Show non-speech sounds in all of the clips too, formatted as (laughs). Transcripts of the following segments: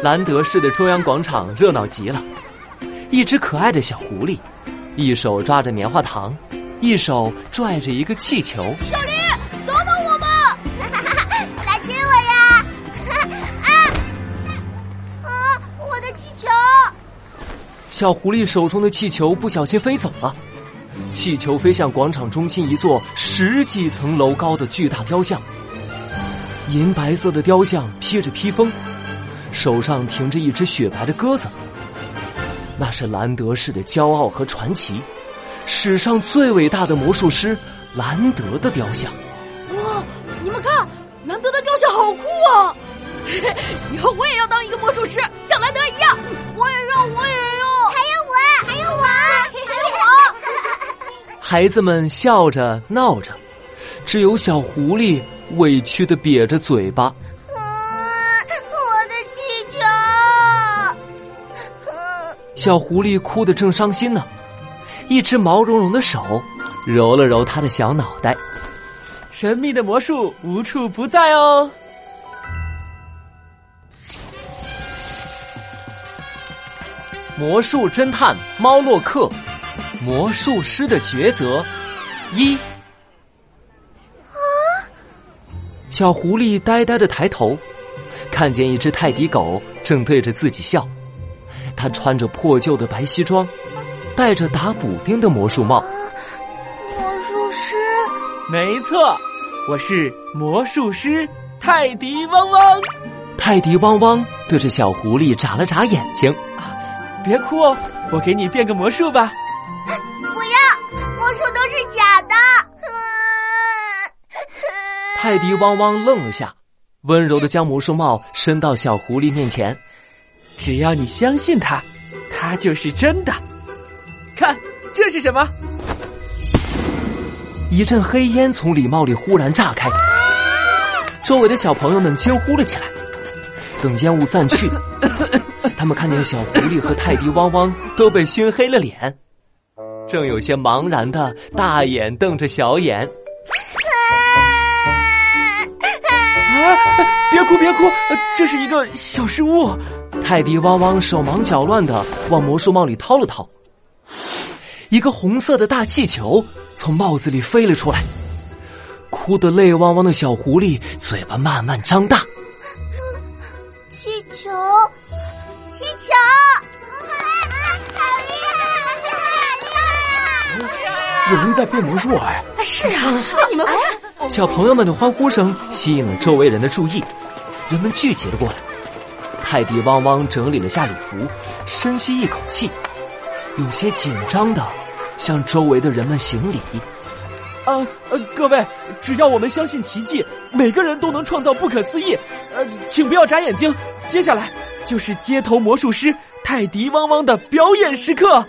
兰德市的中央广场热闹极了，一只可爱的小狐狸，一手抓着棉花糖，一手拽着一个气球。小林，等等我们！(laughs) 来接我呀！(laughs) 啊啊！我的气球！小狐狸手中的气球不小心飞走了，气球飞向广场中心一座十几层楼高的巨大雕像。银白色的雕像披着披风。手上停着一只雪白的鸽子，那是兰德式的骄傲和传奇，史上最伟大的魔术师兰德的雕像。哇，你们看，兰德的雕像好酷啊！(laughs) 以后我也要当一个魔术师，像兰德一样。我也要，我也要。还有我，还有我，还有我。(laughs) (laughs) 孩子们笑着闹着，只有小狐狸委屈的瘪着嘴巴。小狐狸哭得正伤心呢，一只毛茸茸的手揉了揉他的小脑袋。神秘的魔术无处不在哦。魔术侦探猫洛克，魔术师的抉择一。啊！小狐狸呆呆的抬头，看见一只泰迪狗正对着自己笑。他穿着破旧的白西装，戴着打补丁的魔术帽。魔术师，没错，我是魔术师泰迪汪汪。泰迪汪汪对着小狐狸眨了眨眼睛。别哭哦，我给你变个魔术吧。不要，魔术都是假的。泰迪汪汪愣了下，温柔的将魔术帽伸到小狐狸面前。只要你相信它，它就是真的。看，这是什么？一阵黑烟从礼帽里忽然炸开，周围的小朋友们惊呼了起来。等烟雾散去，他们看见小狐狸和泰迪汪汪都被熏黑了脸，正有些茫然的大眼瞪着小眼。啊！别哭，别哭，这是一个小失误。泰迪汪汪手忙脚乱的往魔术帽里掏了掏，一个红色的大气球从帽子里飞了出来。哭得泪汪汪的小狐狸嘴巴慢慢张大。(laughs) 气球，气球，好厉害，厉害，厉害！有人在变魔术哎！是啊，你们哎，小朋友们的欢呼声吸引了周围人的注意，人们聚集了过来。泰迪汪汪整理了下礼服，深吸一口气，有些紧张的向周围的人们行礼。啊呃，各位，只要我们相信奇迹，每个人都能创造不可思议。呃，请不要眨眼睛，接下来就是街头魔术师泰迪汪汪的表演时刻。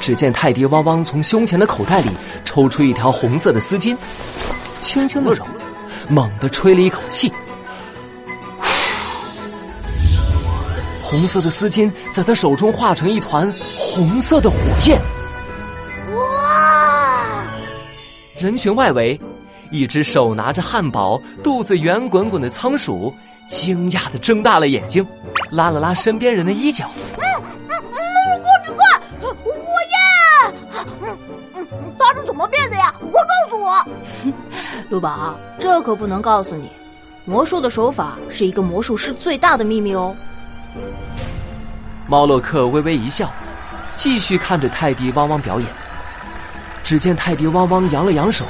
只见泰迪汪汪从胸前的口袋里抽出一条红色的丝巾，轻轻的揉，猛地吹了一口气。红色的丝巾在他手中化成一团红色的火焰。哇！人群外围，一只手拿着汉堡、肚子圆滚滚的仓鼠惊讶的睁大了眼睛，拉了拉身边人的衣角。嗯嗯嗯，哥，你看，火焰！嗯嗯，它是怎么变的呀？快告诉我！陆宝，这可不能告诉你，魔术的手法是一个魔术师最大的秘密哦。猫洛克微微一笑，继续看着泰迪汪汪表演。只见泰迪汪汪扬了扬手，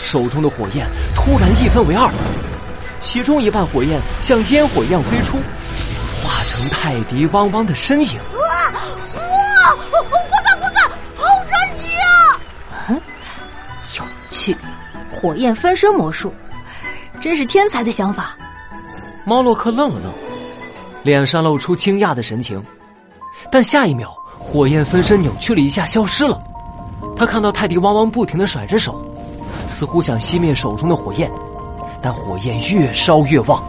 手中的火焰突然一分为二，其中一半火焰像烟火一样飞出，化成泰迪汪汪的身影。哇哇！好神奇啊！嗯，有趣，火焰分身魔术，真是天才的想法。猫洛克愣了愣。脸上露出惊讶的神情，但下一秒，火焰分身扭曲了一下，消失了。他看到泰迪汪汪不停的甩着手，似乎想熄灭手中的火焰，但火焰越烧越旺。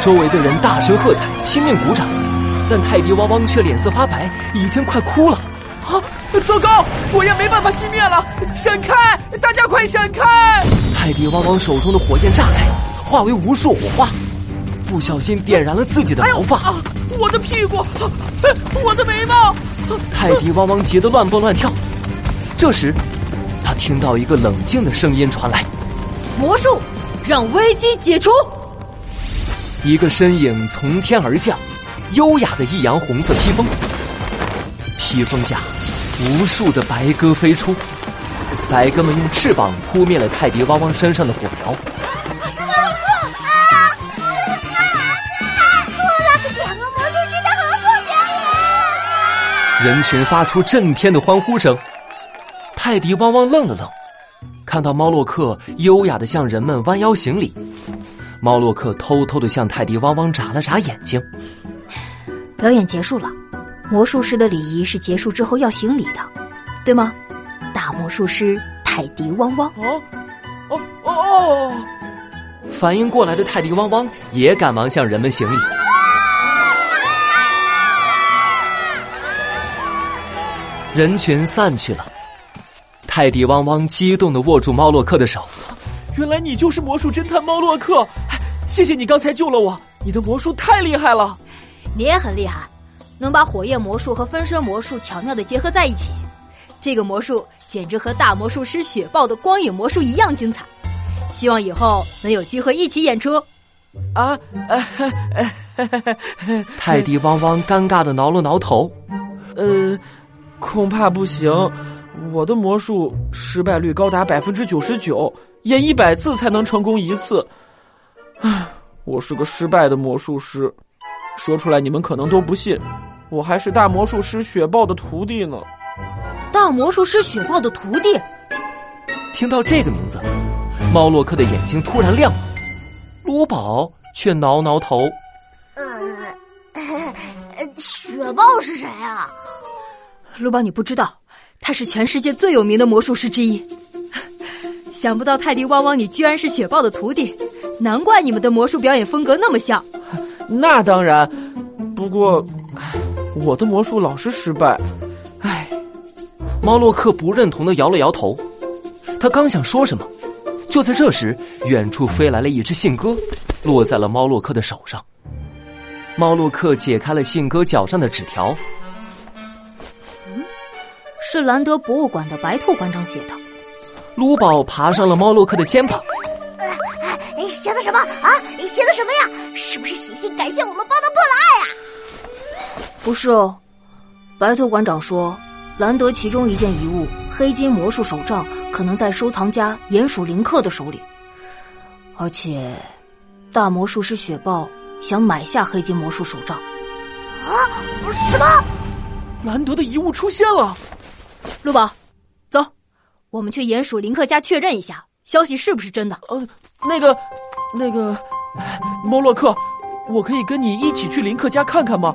周围的人大声喝彩，拼命鼓掌，但泰迪汪汪却脸色发白，已经快哭了。啊！糟糕，火焰没办法熄灭了！闪开，大家快闪开！泰迪汪汪手中的火焰炸开，化为无数火花，不小心点燃了自己的头发。啊，我的屁股，我的眉毛！泰迪汪汪急得乱蹦乱跳。这时，他听到一个冷静的声音传来：“魔术，让危机解除。”一个身影从天而降，优雅的一扬红色披风，披风下无数的白鸽飞出，白鸽们用翅膀扑灭了泰迪汪汪身上的火苗。人群发出震天的欢呼声。泰迪汪汪愣了愣，看到猫洛克优雅的向人们弯腰行礼。猫洛克偷偷的向泰迪汪汪眨了眨眼睛。表演结束了，魔术师的礼仪是结束之后要行礼的，对吗？大魔术师泰迪汪汪。哦，哦哦哦！反应过来的泰迪汪汪也赶忙向人们行礼。人群散去了，泰迪汪汪激动的握住猫洛克的手。原来你就是魔术侦探猫洛克，谢谢你刚才救了我，你的魔术太厉害了。你也很厉害，能把火焰魔术和分身魔术巧妙的结合在一起。这个魔术简直和大魔术师雪豹的光影魔术一样精彩。希望以后能有机会一起演出。啊！(laughs) 泰迪汪汪尴尬的挠了挠头，呃，恐怕不行，我的魔术失败率高达百分之九十九。演一百次才能成功一次，唉，我是个失败的魔术师，说出来你们可能都不信，我还是大魔术师雪豹的徒弟呢。大魔术师雪豹的徒弟，听到这个名字，猫洛克的眼睛突然亮了，卢宝却挠挠头。呃，雪豹是谁啊？卢宝，你不知道，他是全世界最有名的魔术师之一。想不到泰迪汪汪，你居然是雪豹的徒弟，难怪你们的魔术表演风格那么像。那当然，不过，我的魔术老是失败。唉，猫洛克不认同的摇了摇头。他刚想说什么，就在这时，远处飞来了一只信鸽，落在了猫洛克的手上。猫洛克解开了信鸽脚上的纸条。嗯，是兰德博物馆的白兔馆长写的。卢宝爬上了猫洛克的肩膀。呃，写的什么啊？写的什么呀？是不是写信感谢我们帮他破了案呀？不是哦，白兔馆长说，兰德其中一件遗物——黑金魔术手杖，可能在收藏家鼹鼠林克的手里。而且，大魔术师雪豹想买下黑金魔术手杖。啊？什么？兰德的遗物出现了！陆宝，走。我们去鼹鼠林克家确认一下，消息是不是真的？呃，那个，那个，莫洛克，我可以跟你一起去林克家看看吗？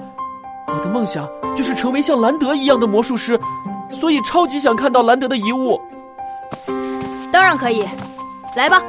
我的梦想就是成为像兰德一样的魔术师，所以超级想看到兰德的遗物。当然可以，来吧。